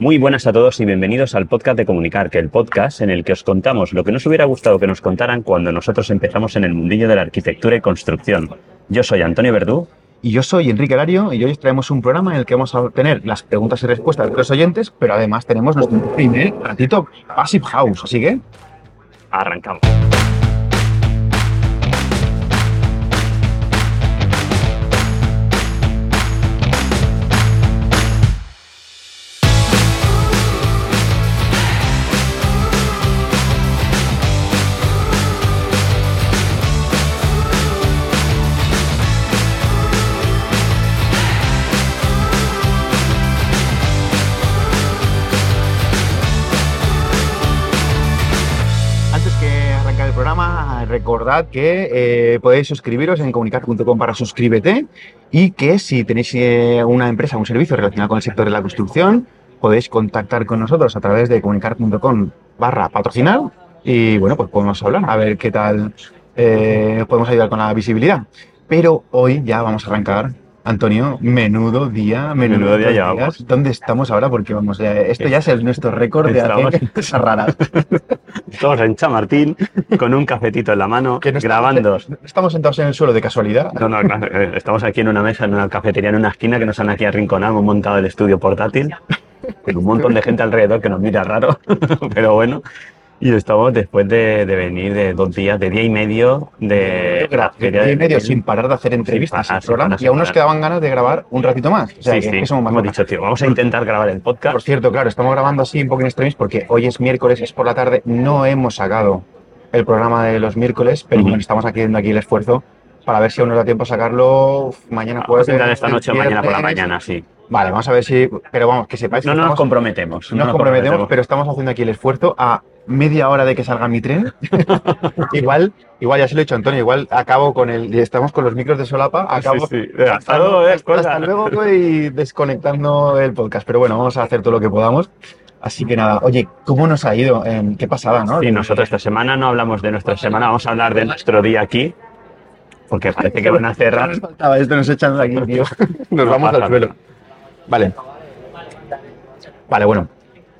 Muy buenas a todos y bienvenidos al podcast de Comunicar, que el podcast en el que os contamos lo que nos hubiera gustado que nos contaran cuando nosotros empezamos en el mundillo de la arquitectura y construcción. Yo soy Antonio Verdú. Y yo soy Enrique Lario y hoy os traemos un programa en el que vamos a obtener las preguntas y respuestas de los oyentes, pero además tenemos nuestro primer ratito Passive House, así que... Arrancamos. Recordad que eh, podéis suscribiros en comunicar.com para suscríbete y que si tenéis eh, una empresa o un servicio relacionado con el sector de la construcción, podéis contactar con nosotros a través de comunicar.com barra patrocinar y bueno, pues podemos hablar, a ver qué tal eh, podemos ayudar con la visibilidad. Pero hoy ya vamos a arrancar. Antonio, menudo día, menudo, Menudo día llevamos. ¿Dónde estamos ahora? Porque vamos, eh, esto ya es el, nuestro récord de hacer cosas raras. Estamos en Chamartín con un cafetito en la mano, Que no grabando. Estamos, estamos sentados en el suelo de casualidad. No, no, claro, eh, estamos aquí en una mesa, en una cafetería, en una esquina que nos han aquí arrinconado, hemos montado el estudio portátil, con un montón de gente alrededor que nos mira raro, pero bueno. Y estamos después de, de venir de dos días, de día y medio de Día y de- medio sin parar de hacer entrevistas parar, programa, parar, y aún nos quedaban ganas de grabar un ratito más. O sea, Sí, que- sí, que somos más hemos dicho, tío, vamos a intentar grabar el podcast. Por cierto, claro, estamos grabando así un poco en extremis porque hoy es miércoles, es por la tarde, no hemos sacado el programa de los miércoles, pero Ujú. bueno, estamos haciendo aquí el esfuerzo para ver si aún nos da tiempo a sacarlo mañana Vamos a jueves. esta noche o mañana por la mañana, sí. Vale, vamos a ver si, pero vamos, que sepáis No que nos estamos- comprometemos. No nos comprometemos, pero estamos haciendo aquí el esfuerzo a media hora de que salga mi tren. igual, igual ya se lo he dicho Antonio, igual acabo con el, estamos con los micros de solapa, acabo. Sí, sí. Hasta luego, eh, hasta, cosa. luego voy desconectando el podcast, pero bueno, vamos a hacer todo lo que podamos. Así que nada, oye, ¿cómo nos ha ido? Eh, qué pasada, ¿no? Y nosotros esta semana no hablamos de nuestra semana, vamos a hablar de nuestro día aquí, porque parece que van a cerrar. Nos faltaba esto, nos echan de aquí, tío. Nos No vamos pasa al suelo. Vale. Vale, bueno.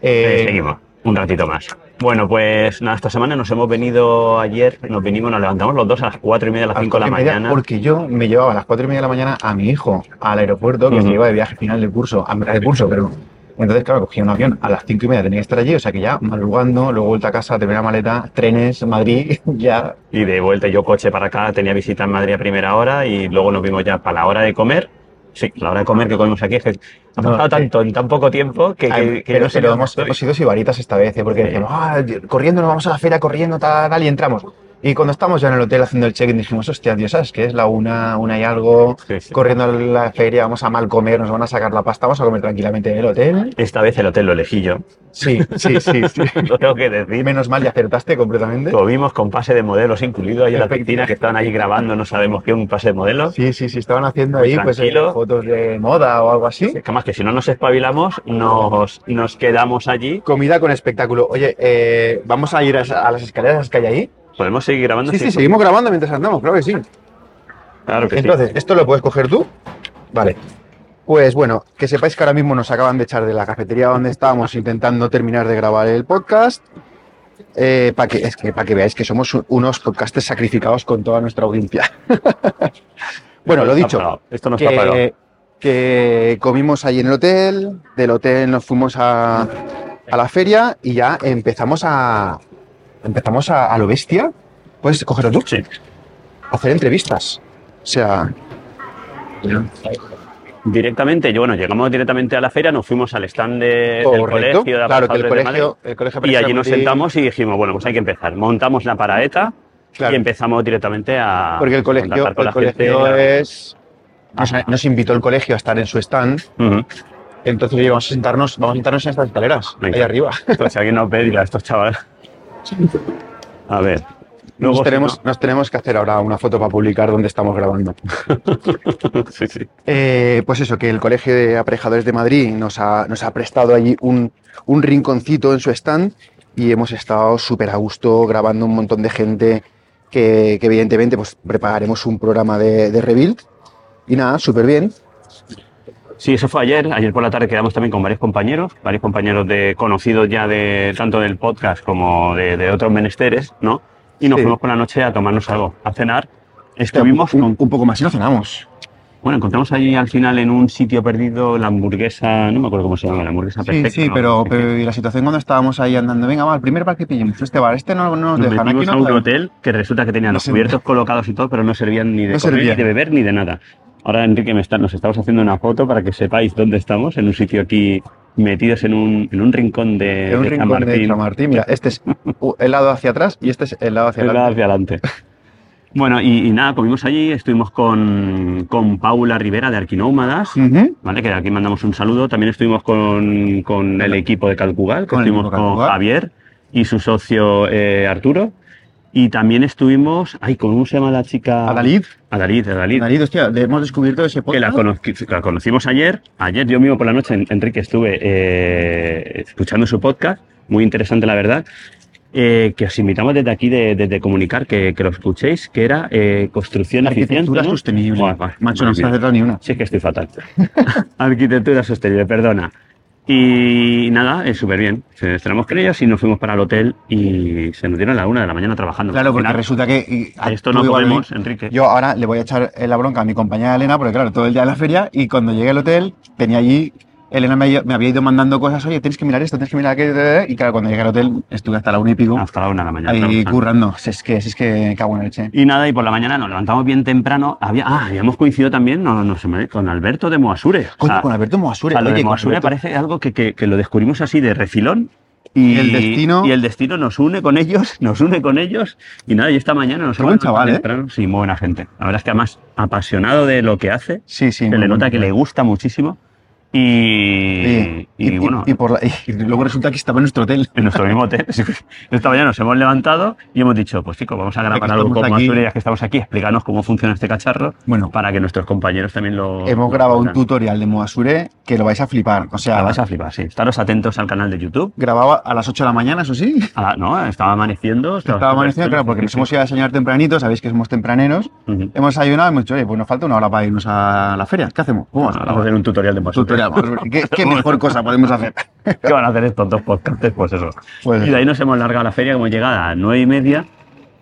Eh, Eh, seguimos, un ratito más. Bueno, pues nada, esta semana nos hemos venido ayer, nos venimos, nos levantamos los dos a las cuatro y media, a las a las cinco de la mañana. Porque yo me llevaba a las cuatro y media de la mañana a mi hijo al aeropuerto, que Ujú. se iba de viaje final del curso, a mitad del curso, pero entonces, claro, cogía un avión a las cinco y media, tenía que estar allí, o sea que ya madrugando, luego vuelta a casa, terminé la maleta, trenes, Madrid, ya. Y de vuelta yo coche para acá, tenía visita en Madrid a primera hora y luego nos vimos ya para la hora de comer. Sí, la hora de comer que comimos aquí es que ha pasado tanto en tan poco tiempo que, que, Ay, que pero, no sé pero dónde hemos, hemos sido sibaritas esta vez, ¿eh? porque Sí. decíamos, "Ah, corriendo, nos vamos a la feria, corriendo, tal, tal, y entramos. Y cuando estamos ya en el hotel haciendo el check-in, dijimos, hostia, Dios, ¿sabes qué? Es la una, una y algo, Sí, sí. corriendo a la feria, vamos a mal comer, nos van a sacar la pasta, vamos a comer tranquilamente en el hotel. Esta vez el hotel lo elegí yo, Sí, sí, sí, sí. lo tengo que decir. Menos mal, ya acertaste completamente. Comimos con pase de modelos incluido ahí en la piscina que estaban allí grabando, no sabemos qué, un pase de modelos. Sí, sí, sí, estaban haciendo ahí pues, eh, fotos de moda o algo así. Que más que si no nos espabilamos, nos, nos quedamos allí. Comida con espectáculo. Oye, eh, vamos a ir a, a las escaleras que hay ahí. ¿Podemos seguir grabando? Sí, sí, seguimos grabando mientras andamos, claro que sí. Claro que sí. Entonces, ¿esto lo puedes coger tú? Vale. Pues bueno, que sepáis que ahora mismo nos acaban de echar de la cafetería donde estábamos intentando terminar de grabar el podcast. para que, es que, que veáis que somos unos podcasters sacrificados con toda nuestra audiencia. bueno, lo no dicho, Esto no está pagado. que, que comimos ahí en el hotel, del hotel nos fuimos a, a la feria y ya empezamos a empezamos a, a lo bestia. Puedes cogerlo tú, Sí. hacer entrevistas. O sea, Directamente, yo, bueno, llegamos directamente a la feria, nos fuimos al stand de- del colegio de claro que el de colegio, el colegio Madrid, y allí nos sentamos y dijimos, bueno, pues hay que empezar. Montamos la paraeta Claro, y empezamos directamente a porque el colegio, el colegio gente. es nos, nos invitó el colegio a estar en su stand, entonces oye, vamos a sentarnos, vamos a sentarnos en estas escaleras, ahí arriba. Pues si alguien nos ve, dirá, estos chavales. A ver. Luego, Nos si tenemos, nos tenemos que hacer ahora una foto para publicar donde estamos grabando. no- sí, sí. Eh, pues eso, que el Colegio de Aparejadores de Madrid nos ha, nos ha prestado allí un, un rinconcito en su stand y hemos estado súper a gusto grabando un montón de gente que, que evidentemente pues prepararemos un programa de, de Rebuild y nada, súper bien. Sí, eso fue ayer. Ayer por la tarde quedamos también con varios compañeros, varios compañeros de conocidos ya de tanto del podcast como de, de otros menesteres, ¿no? Y nos Sí. fuimos por la noche a tomarnos algo, a cenar. Estuvimos un, con, un poco más y lo cenamos. bueno, encontramos allí al final en un sitio perdido la hamburguesa, no me acuerdo cómo se llama, la hamburguesa Sí, perfecta. sí, ¿no? pero, pero y la situación cuando estábamos ahí andando, venga, va, el primer bar que pillemos, este bar, este no, no nos Nos dejan, aquí no a un hotel que resulta que tenía No los cubiertos colocados y todo, pero no servían ni de No comer, servía. ni de beber, ni de nada. Ahora, Enrique, me está, nos estamos haciendo una foto para que sepáis dónde estamos, en un sitio aquí metidos en un, en un rincón de, En un de San rincón de Martín. Chamartín, mira, este es el lado hacia atrás y este es el lado hacia El lado adelante. hacia adelante. Bueno, y, y nada, comimos allí, estuvimos con, con Paula Rivera de Arquinómadas. ¿vale? Que aquí mandamos un saludo. También estuvimos con, con el equipo de Calcugal, que estuvimos con. Javier y su socio eh, Arturo. Y también estuvimos, ay, ¿cómo se llama la chica? Adalid, Adalid, Adalid. Adalid, hostia, le hemos descubierto ese Que la, podcast. conocí- la conocimos ayer. Ayer yo mismo por la noche, en- Enrique, estuve eh, escuchando su podcast. Muy interesante, la verdad. eh, que os invitamos desde aquí, de, desde Comunicar, que, que lo escuchéis, que era eh, construcción. Arquitectura ¿no? sostenible. Buah, Macho, no se ha ni una. Sí, es que estoy fatal. Arquitectura sostenible, perdona. Y nada, es súper bien. Se estrenamos con ellos y nos fuimos para el hotel y se nos dieron a la una de la mañana trabajando. Claro, porque resulta que. y- a esto no podemos, Enrique. Yo ahora le voy a echar la bronca a mi compañera Elena, porque claro, todo el día en la feria y cuando llegué al hotel tenía allí. Elena me, había- me había ido mandando cosas, oye, tienes que mirar esto, tienes que mirar aquello. Y claro, cuando llegué al hotel estuve hasta la una y pico Hasta la una de la mañana. ahí trabajando. currando. Si es que, si es que cago en la leche. Y nada, y por la mañana nos levantamos bien temprano. Había, ah, habíamos coincidido también no, no me- con Alberto de Moasure. O sea, con Alberto Moasure. o sea, lo oye, de Moasure Alberto- parece algo que, que- que lo descubrimos así de refilón. Y El destino- Y el destino nos une con ellos, nos une con ellos. Y nada, y esta mañana nos levantado chaval, ¿eh? temprano. Sí, muy buena gente. La verdad es que además apasionado de lo que hace. Sí, sí. se le nota bueno. que le gusta muchísimo. Y, Sí, y, bueno, y por la- y luego resulta que estaba en nuestro hotel. en nuestro mismo hotel. Esta mañana nos hemos levantado y hemos dicho, pues chicos, vamos a grabar algo con ya que estamos aquí, explicarnos cómo funciona este cacharro Bueno, para que nuestros compañeros también lo... hemos lo grabado un tutorial de Moasure que lo vais a flipar. O sea, La vais a flipar, sí. Estaros atentos al canal de YouTube. grababa a las 8 de la mañana, eso sí. No, estaba amaneciendo. Estaba amaneciendo, claro, porque nos hemos ido a desayunar tempranito, sabéis que somos tempraneros. Ujú. Hemos desayunado y hemos dicho, oye, pues nos falta una hora para irnos a la feria. ¿Qué hacemos? Vamos a hacer un tutorial de Masure. Moasure. ¿Qué, qué mejor cosa podemos hacer? ¿Qué van a hacer estos dos podcasts? Pues eso. Pues Y de ahí nos hemos largado a la feria, como llegada a nueve y media.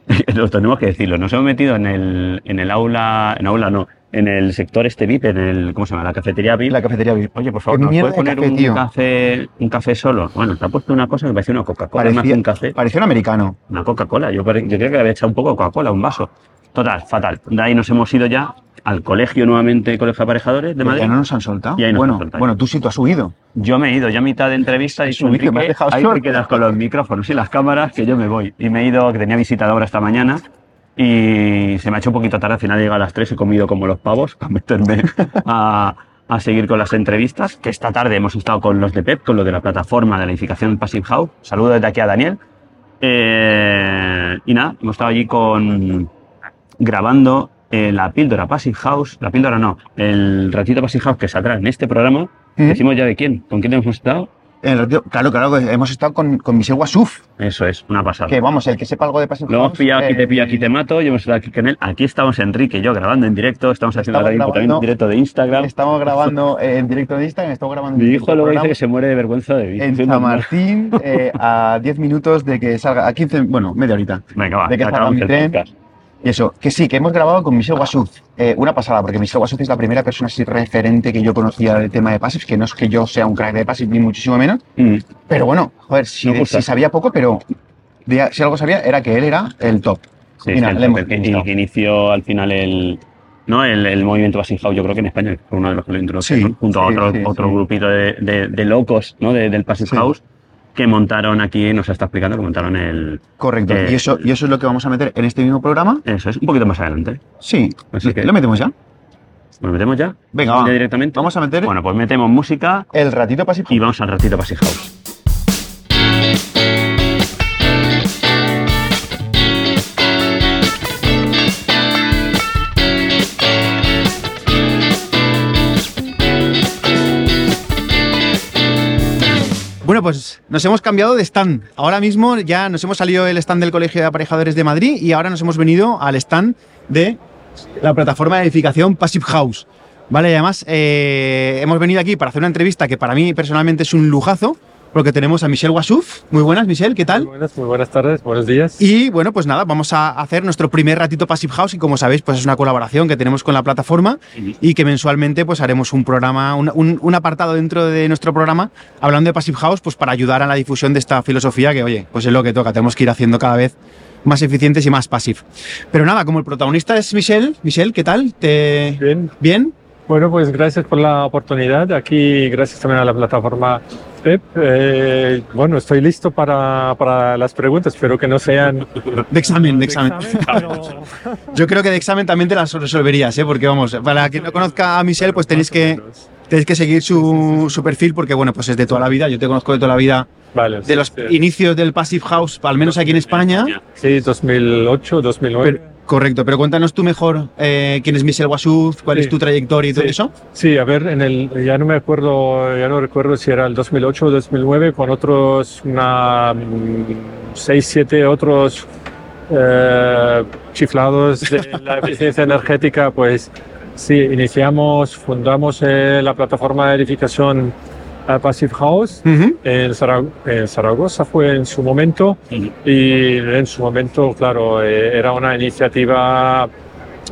Lo tenemos que decirlo. Nos hemos metido en el, en el aula, en aula no, en el sector este VIP, en el, ¿cómo se llama? La cafetería VIP. la cafetería VIP. Oye, por favor, ¿nos mierda puede de poner café, un tío. café, un café solo? Bueno, te ha puesto una cosa que parecía una Coca-Cola, más un café. parecía un americano. Una Coca-Cola. Yo, yo creo que le había echado un poco de Coca-Cola, un vaso. Total, fatal. De ahí nos hemos ido ya al colegio nuevamente, Colegio de Aparejadores de Madrid. ya no nos han soltado. Y ahí nos bueno, han soltado. bueno, tú sí tú has subido. Yo me he ido ya a mitad de entrevista y Subí, que me has Enrique, dejado ahí solo". te quedas con los micrófonos y las cámaras, que yo me voy. Y me he ido, que tenía visita de obra esta mañana, y se me ha hecho un poquito tarde, al final he llegado a las 3, he comido como los pavos para meterme a, a seguir con las entrevistas, que esta tarde hemos estado con los de PEP, con los de la plataforma de la edificación Passive House. Saludo desde aquí a Daniel. Eh, y nada, hemos estado allí con grabando eh, la píldora Passive House, la píldora no, el ratito Passive House que saldrá en este programa. ¿Mm? Decimos ya de quién, con quién hemos estado. El ratio- claro, claro, que hemos estado con, con Michel Wasuf, Eso es, una pasada. que vamos, el que sepa algo de Passive Lo hemos House, pillado, aquí te eh, pillo, aquí te mato, y hemos estado aquí con él. Aquí estamos Enrique y yo grabando en directo, estamos haciendo ahora mismo también en directo de Instagram. Estamos grabando eh, en directo de Instagram, estamos grabando en Mi hijo luego dice que se muere de vergüenza de mí. en San. Martín eh, a 10 minutos de que salga, a 15, bueno, media horita. Venga, va, de que salga mi tren. podcast. Y eso, que sí, que hemos grabado con Michel Wasuf. Eh, una pasada, porque Michel Wasuf es la primera persona así referente que yo conocía del tema de Passive, que no es que yo sea un crack de Passive, ni muchísimo menos. Mm. Pero bueno, joder, si, gusta. si sabía poco, pero de- si algo sabía era que él era el top. Sí, Mira, el le hemos que, inició al final el, ¿no? el, el movimiento Passing House, yo creo que en España fue uno de los que lo introdujo, Sí, ¿no? junto a sí, otro, sí, otro sí. grupito de, de- de locos ¿no? de- del Passing Sí. House que montaron aquí, nos está explicando que montaron el... Correcto. Eh, y, eso, y eso es lo que vamos a meter en este mismo programa. Eso es, un poquito más adelante. Sí. Así que- ¿Lo metemos ya? ¿Nos metemos ya? Venga, ¿Ya va. directamente? Vamos a meter Bueno, pues metemos música el ratito Passive y vamos al ratito Passing House. Pues nos hemos cambiado de stand. Ahora mismo ya nos hemos salido del stand del Colegio de Aparejadores de Madrid y ahora nos hemos venido al stand de la plataforma de edificación Passive House. Vale, y además eh, hemos venido aquí para hacer una entrevista que para mí personalmente es un lujazo, porque tenemos a Michelle Wasuf. Muy buenas, Michelle, ¿qué tal? Muy buenas, muy buenas tardes, buenos días. Y bueno, pues nada, vamos a hacer nuestro primer ratito Passive House y como sabéis, pues es una colaboración que tenemos con la plataforma y que mensualmente pues haremos un programa, un, un- un apartado dentro de nuestro programa hablando de Passive House, pues para ayudar a la difusión de esta filosofía que, oye, pues es lo que toca, tenemos que ir haciendo cada vez más eficientes y más passive. Pero nada, como el protagonista es Michelle, Michelle, ¿qué tal? ¿Te... Bien, ¿Bien? bueno, pues gracias por la oportunidad. Aquí, gracias también a la plataforma PEP. Eh, bueno, estoy listo para, para las preguntas, espero que no sean De examen, de examen. pero- Yo creo que de examen también te las resolverías, ¿eh? porque vamos, para quien no conozca a Michelle, pues tenéis que, tenéis que seguir su, su perfil, porque bueno, pues es de toda la vida, yo te conozco de toda la vida, Vale, de los sí, inicios del Passive House, al menos aquí en España. Sí, 2008, 2009. Pero- correcto, pero cuéntanos tú mejor eh, quién es Michelle Wasuf, cuál Sí. es tu trayectoria y todo Sí. eso. Sí, a ver, en el, ya no me acuerdo, ya no recuerdo si era el 2008 o 2009, con otros, una, mm, seis, siete otros eh, chiflados de la eficiencia energética, pues sí, iniciamos, fundamos eh, la plataforma de edificación eh, Passive House Ujú. en, Zara- en Zaragoza fue en su momento y en su momento, claro, eh, era una iniciativa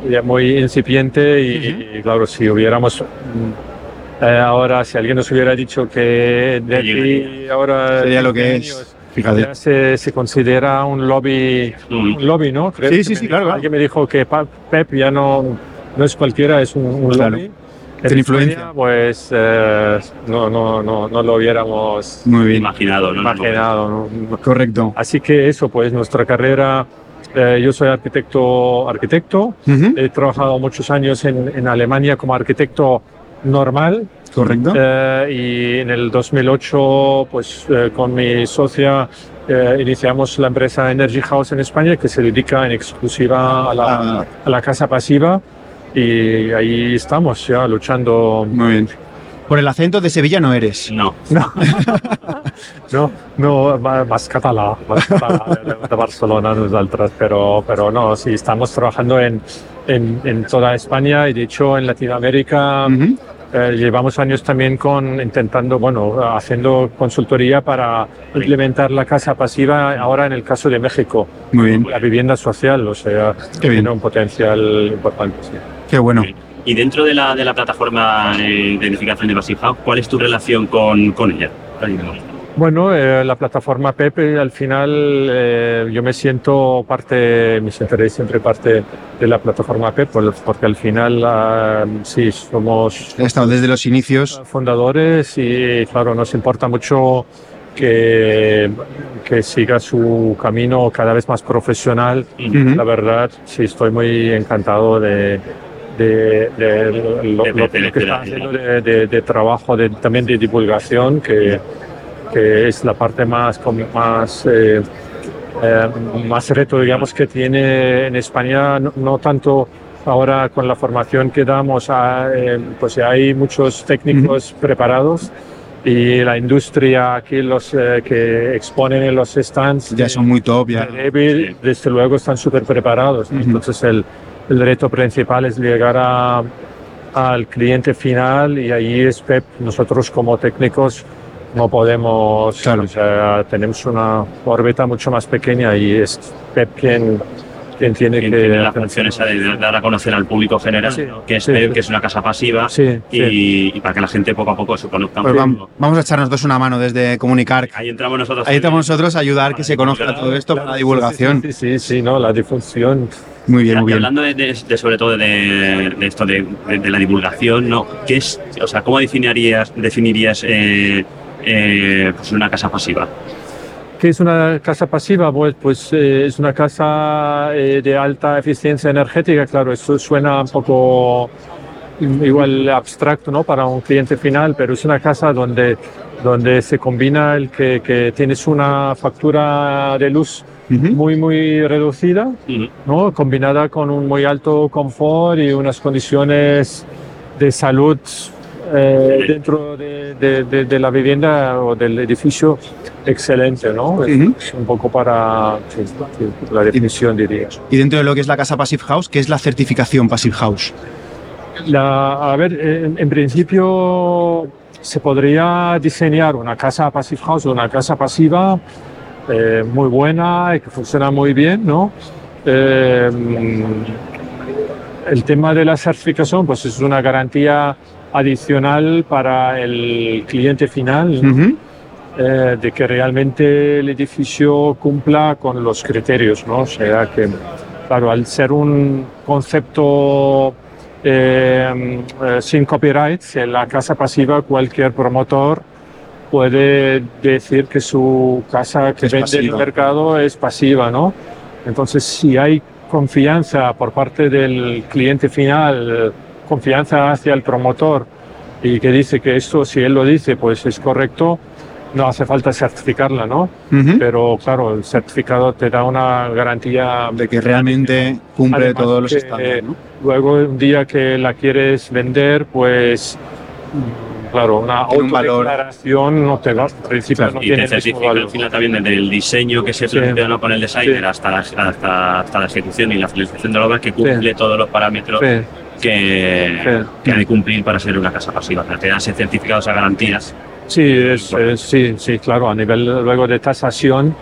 ya muy incipiente y, y, claro, si hubiéramos mm, eh, ahora, si alguien nos hubiera dicho que de aquí ahora Sería lo que 10 es. Fíjate. ya se, se considera un lobby, un lobby, ¿no? Creo Sí, sí, me sí, dijo- claro. Alguien me dijo que Pep ya no, no es cualquiera, es un, un Claro. lobby. En influencia. Pues eh, no, no, no, no lo hubiéramos Muy bien, Imaginado, ¿no? imaginado. ¿no? correcto. Así que eso, pues nuestra carrera, eh, yo soy arquitecto, arquitecto, Ujú. he trabajado muchos años en, en Alemania como arquitecto normal Correcto. eh, y en el 2008, pues eh, con mi socia eh, iniciamos la empresa Energy House en España que se dedica en exclusiva a la, Ah, a la casa pasiva y ahí estamos ya luchando. muy bien. Por el acento de Sevilla no eres. No. No, no, no más català, más català de, de Barcelona nosaltres, pero, pero no, sí, estamos trabajando en, en, en toda España y de hecho en Latinoamérica Ujú. eh, llevamos años también con intentando, bueno, haciendo consultoría para implementar la casa pasiva ahora en el caso de México, Muy bien, la vivienda social, o sea, Qué bien. tiene un potencial importante. sí. Qué bueno. Y dentro de la, de la plataforma eh, de edificación de Passive House, ¿cuál es tu relación con, con ella? Bueno, eh, la plataforma Pepe, al final eh, yo me siento parte, me sentiré siempre parte de la plataforma Pepe, por- porque al final ah, sí, somos He estado desde los inicios. fundadores y claro, nos importa mucho que, que siga su camino cada vez más profesional. Ujú. La verdad, sí, estoy muy encantado de, de, de lo, lo que de- está haciendo de, de- trabajo, también de divulgación, que, que es la parte más, más, eh, eh, más reto, digamos, que tiene en España, no, no tanto ahora con la formación que damos, a, eh, pues hay muchos técnicos preparados y la industria aquí, los eh, que exponen en los stands, Ya son muy top, ya. de desde luego están súper preparados. ¿no? Ujú. Entonces el, el reto principal es llegar a, al cliente final y ahí es PEP. Nosotros como técnicos no podemos, Claro. o sea, tenemos una órbita mucho más pequeña y es PEP quien, quien tiene Que que... tiene la función esa de dar a conocer al público general, Sí, ¿no? que, es, sí, sí. que es una casa pasiva Sí, y, sí. y para que la gente poco a poco se conozca. Pues un vam- poco. vamos a echarnos dos una mano desde comunicar. Ahí entramos nosotros. Ahí estamos nosotros a ayudar que Para se conozca todo esto para la Sí, divulgación. Sí, sí, sí, sí, no, la difusión. Muy bien, Y muy bien. hablando de, de- de sobre todo de, de esto de, de- de la divulgación, ¿no? ¿Qué es, o sea, cómo definirías, definirías eh, eh, pues una casa pasiva? ¿Qué es una casa pasiva? Pues, pues eh, es una casa eh, de alta eficiencia energética. Claro, eso suena un poco mm, igual abstracto ¿no? para un cliente final, pero es una casa donde, donde se combina el que, que tienes una factura de luz Muy, muy reducida, Ujú. ¿no? combinada con un muy alto confort y unas condiciones de salud eh, dentro de, de- de- de la vivienda o del edificio excelente, ¿no? Es- Ujú. Es un poco para sí, sí, la definición, diría. Y dentro de lo que es la casa Passive House, ¿qué es la certificación Passive House? La, a ver, en, en principio se podría diseñar una casa passive house o una casa pasiva eh, muy buena y que funciona muy bien, ¿no? Eh, el tema de la certificación, pues es una garantía adicional para el cliente final, ¿no? Ujú. eh, de que realmente el edificio cumpla con los criterios, ¿no? O sea que, claro, al ser un concepto eh, eh, sin copyright, en la casa pasiva cualquier promotor puede decir que su casa que Es vende en el pasiva. mercado es pasiva, ¿no? Entonces, si hay confianza por parte del cliente final, eh, confianza hacia el promotor y que dice que esto, si él lo dice, pues es correcto, no hace falta certificarla, ¿no? Ujú. Pero claro, el certificado te da una garantía De que realmente cumple Además todos los estándares, ¿no? Luego, un día que la quieres vender, pues, claro, una Tiene un valor. autodeclaración no te va, en principio no Y tiene te certifica al final también desde el diseño que se Sí. plantea ¿no? con el designer Sí. hasta, la, hasta, hasta la ejecución y la finalización de la obra que cumple todos los parámetros Sí, que, Sí. que ha de cumplir para ser una casa pasiva. O sea, te dan ese certificado, esas garantías. sí, es- es- sí, sí, claro, a nivel luego de tasación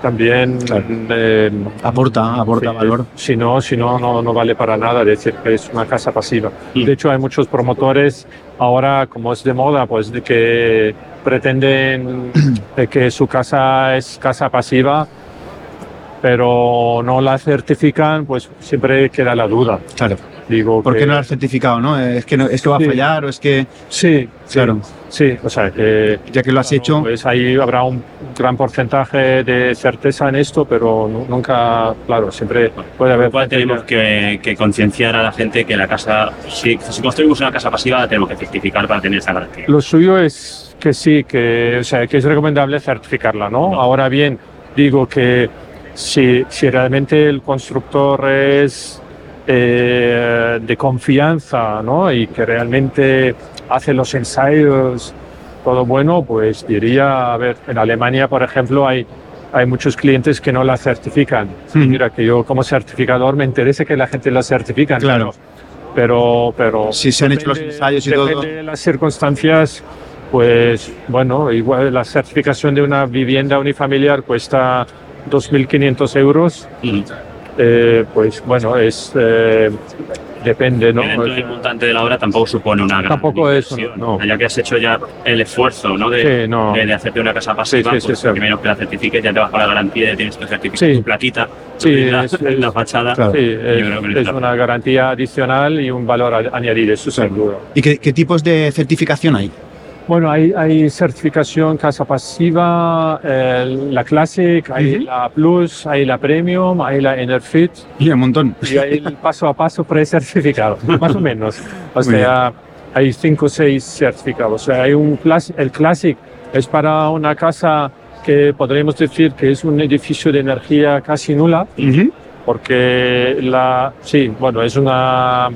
también Claro. eh, Aporta, aporta Sí, valor. Si no, si no, no, no vale para nada decir que es una casa pasiva. Mm. De hecho, hay muchos promotores ahora, como es de moda, pues de que pretenden de que su casa es casa pasiva, pero no la certifican, pues siempre queda la duda. Claro. Digo, ¿Por que- qué no lo has certificado, no? Es que, no, es que va a Sí. fallar o es que, Sí, sí, Claro. Sí, o sea, que ya que lo has Claro, hecho, Pues ahí habrá un gran porcentaje de certeza en esto, pero nu- nunca, claro, siempre puede haber. lo cual tenemos que, que concienciar a la gente que la casa, si, si construimos una casa pasiva, la tenemos que certificar para tener esa garantía. Lo suyo es que sí, que, o sea, que es recomendable certificarla, ¿no? No. Ahora bien, digo que si, si realmente el constructor es eh, de confianza, ¿no? Y que realmente hace los ensayos, todo bueno, pues diría, a ver, en Alemania, por ejemplo, hay, hay muchos clientes que no la certifican. Ujú. Mira, que yo como certificador me interesa que la gente la certifica. Claro. Pero, pero Si se han hecho los ensayos y todo. depende de las circunstancias, pues bueno, igual la certificación de una vivienda unifamiliar cuesta 2.500 euros, Mm. Eh, pues bueno, es eh, depende, ¿no? Que dentro del montante de la obra tampoco supone una gran Tampoco es, no. Ya que has hecho ya el esfuerzo ¿no? de, Sí, no. de, de hacerte una casa pasiva, Sí, sí, pues sí, sí. primero que la certifiques, ya te vas con la garantía, ya tienes tu certificado, Sí. tu en la, es- en la fachada. Claro. Sí, es, es una garantía adicional y un valor añadido, eso seguro. ¿Y qué, qué tipos de certificación hay? Bueno, hay, hay certificación casa pasiva, eh, la Classic, hay Ujú. la Plus, hay la Premium, hay la Enerfit. Y un montón. y hay el paso a paso precertificado, más o menos. O Muy sea, hay cinco o seis certificados. O sea, hay un el Classic es para una casa que podríamos decir que es un edificio de energía casi nula, Ujú. porque la, sí, bueno, es una,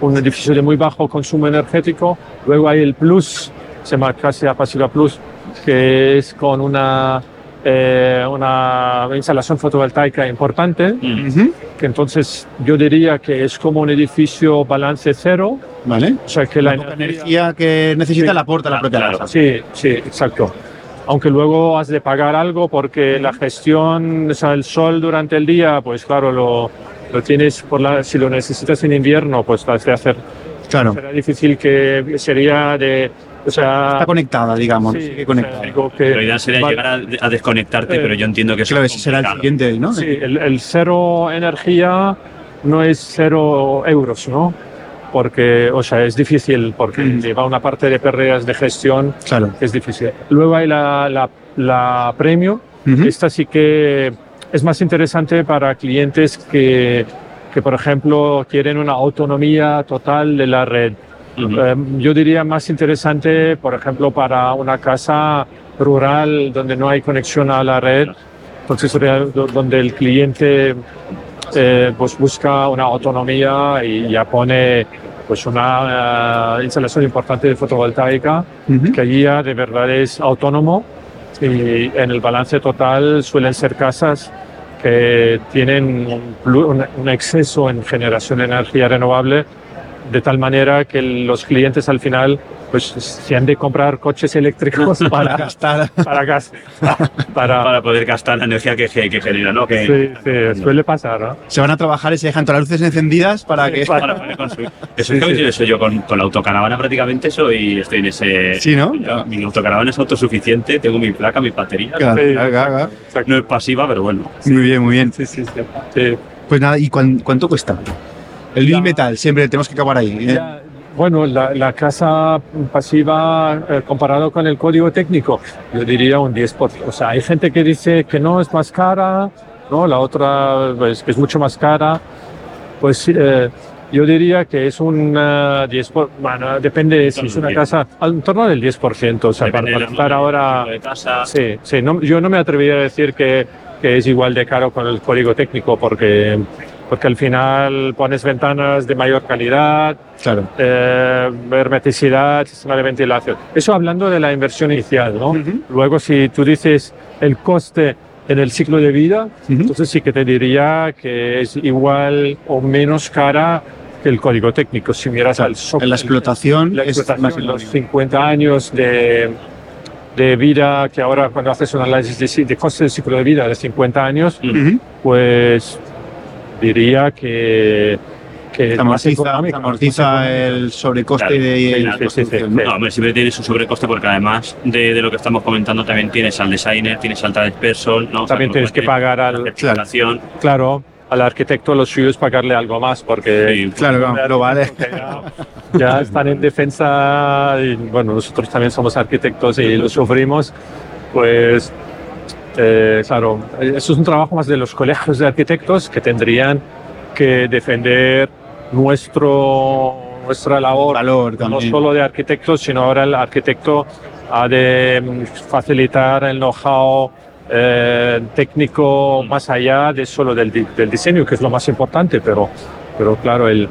un edificio de muy bajo consumo energético. Luego hay el Plus, se llama Casa Pasiva Plus, que es con una, eh, una instalación fotovoltaica importante. Ujú. que entonces yo diría que es como un edificio balance cero, Vale. o sea que la, La poca energía que necesita Sí. la aporta la propia Claro. casa. Sí, sí, exacto. Aunque luego has de pagar algo porque la gestión, o sea, el sol durante el día, pues claro, lo, lo tienes por la, si lo necesitas en invierno, pues lo has de hacer. Claro. Será difícil que sería de, o sea, Está conectada, digamos. sí, sigue o sea, conectada. digo que Lo ideal sería vale. llegar a, a desconectarte, Eh, pero yo entiendo que eso Claro, es ese será el siguiente, ¿no? Sí, el, el cero energía no es cero euros, ¿no? Porque, o sea, es difícil, porque Mm. lleva una parte de pérdidas de gestión Claro. que es difícil. Luego hay la, la, la premium, Ujú. esta sí que es más interesante para clientes que, que, por ejemplo, quieren una autonomía total de la red. Ujú. Eh, yo diría más interesante, por ejemplo, para una casa rural donde no hay conexión a la red, entonces donde el cliente eh, pues busca una autonomía y ya pone pues una eh, instalación importante de fotovoltaica Ujú. que allí ya de verdad es autónomo y en el balance total suelen ser casas que tienen un, un- un exceso en generación de energía renovable de tal manera que los clientes al final pues se han de comprar coches eléctricos para gastar. para gas para, Para poder gastar la energía que, que genera, ¿no? Que, sí, sí, suele pasar, ¿no? Se van a trabajar y se dejan todas las luces encendidas para que. para poder consumir. Eso Sí, es que sí. eso yo con, con la autocaravana prácticamente soy, estoy en ese... Sí, ¿no? Yo- mi autocaravana es autosuficiente, tengo mi placa, mi batería. Claro, Sí, claro, claro. No es pasiva, pero bueno. Muy bien, muy bien. Sí, sí, sí. Sí. Pues nada, ¿y cuán- cuánto cuesta? El. Bill Metal, siempre tenemos que acabar ahí. ¿eh? Ya, Bueno, la, la casa pasiva eh, comparado con el código técnico, yo diría un 10%. O sea, hay gente que dice que no es más cara, ¿no? La otra pues, que es mucho más cara. Pues eh, yo diría que es un eh, 10%. por- bueno, depende si es una casa, al- en torno del 10%. O sea, para, Depende para estar ahora. tipo de casa. Sí, sí, no- yo no me atrevería a decir que, que es igual de caro con el código técnico porque, porque al final pones ventanas de mayor calidad, Claro. eh, hermeticidad, sistema de ventilación. Eso hablando de la inversión inicial, ¿no? Ujú. Luego, si tú dices el coste en el ciclo de vida, Ujú. entonces sí que te diría que es igual o menos cara que el código técnico. Si miras al software, En la explotación la es explotación, más los económico. 50 años de, de vida, que ahora cuando haces un análisis de, de coste del ciclo de vida de 50 años, Ujú. pues diría que, que amortiza, amortiza el sobrecoste Claro, de sí, la sí, sí, construcción, sí, ¿no? No, hombre, siempre tiene su sobrecoste porque además de, de lo que estamos comentando también tienes al designer, tienes al trade person, ¿no? O sea, También tienes que pagar la al, certificación. claro, al arquitecto lo suyo es pagarle algo más porque Sí, Claro, claro, lo vale. ya, ya están en defensa y bueno, nosotros también somos arquitectos y lo sufrimos, pues eh, claro, eso es un trabajo más de los colegios de arquitectos que tendrían que defender nuestro, nuestra labor, Valor no solo de arquitectos, sino ahora el arquitecto ha de mm, facilitar el know-how eh, técnico más allá de solo del, del diseño, que es lo más importante, pero, pero claro, el,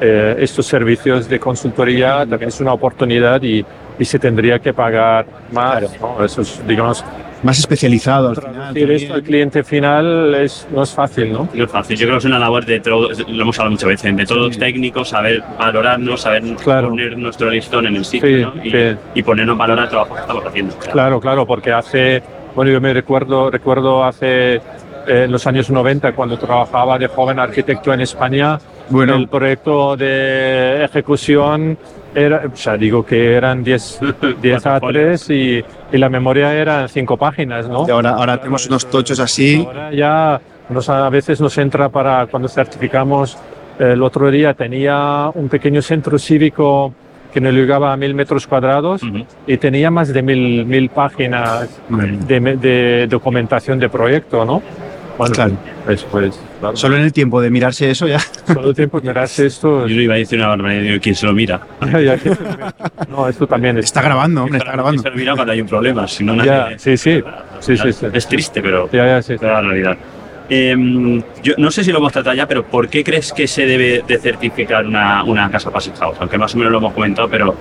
eh, estos servicios de consultoría también es una oportunidad y, y se tendría que pagar más. ¿no? Eso es, digamos, Más especializado al final. traducir esto al cliente final es, no es fácil, ¿no? No es fácil. Yo creo que es una labor de todos, lo hemos hablado muchas veces, de todos los técnicos, saber valorarnos, saber Claro. poner nuestro listón en el sitio Sí, ¿no? y, sí. y ponernos valor al trabajo que estamos haciendo. Claro, claro, porque hace, bueno, yo me recuerdo, recuerdo hace eh, en los años 90 cuando trabajaba de joven arquitecto en España, Bueno. el proyecto de ejecución era, o sea, digo que eran 10 10 a Cuatro 3 y, y la memoria eran 5 páginas, ¿no? Y ahora, ahora tenemos unos tochos así. Ahora ya nos, a veces nos entra para cuando certificamos. El otro día tenía un pequeño centro cívico que no llegaba a mil metros cuadrados Ujú. y tenía más de mil, mil páginas de, de documentación de proyecto, ¿no? Bueno, Claro. pues, pues claro, Solo en el tiempo de mirarse eso ya. solo el tiempo que mirarse esto. Yo no iba a decir una barbaridad, ¿quién se lo mira? no, esto también es. Está grabando, hombre, está ¿Quién grabando. se lo mira cuando hay un problema? Si no, Ya, nadie- sí, sí. Sí, sí, sí. Es triste, pero Ya, ya, sí, es la realidad. Em, yo no sé si lo hemos tratado ya, pero ¿por qué crees que se debe de certificar una, una casa Passive House? Aunque más o menos lo hemos comentado, pero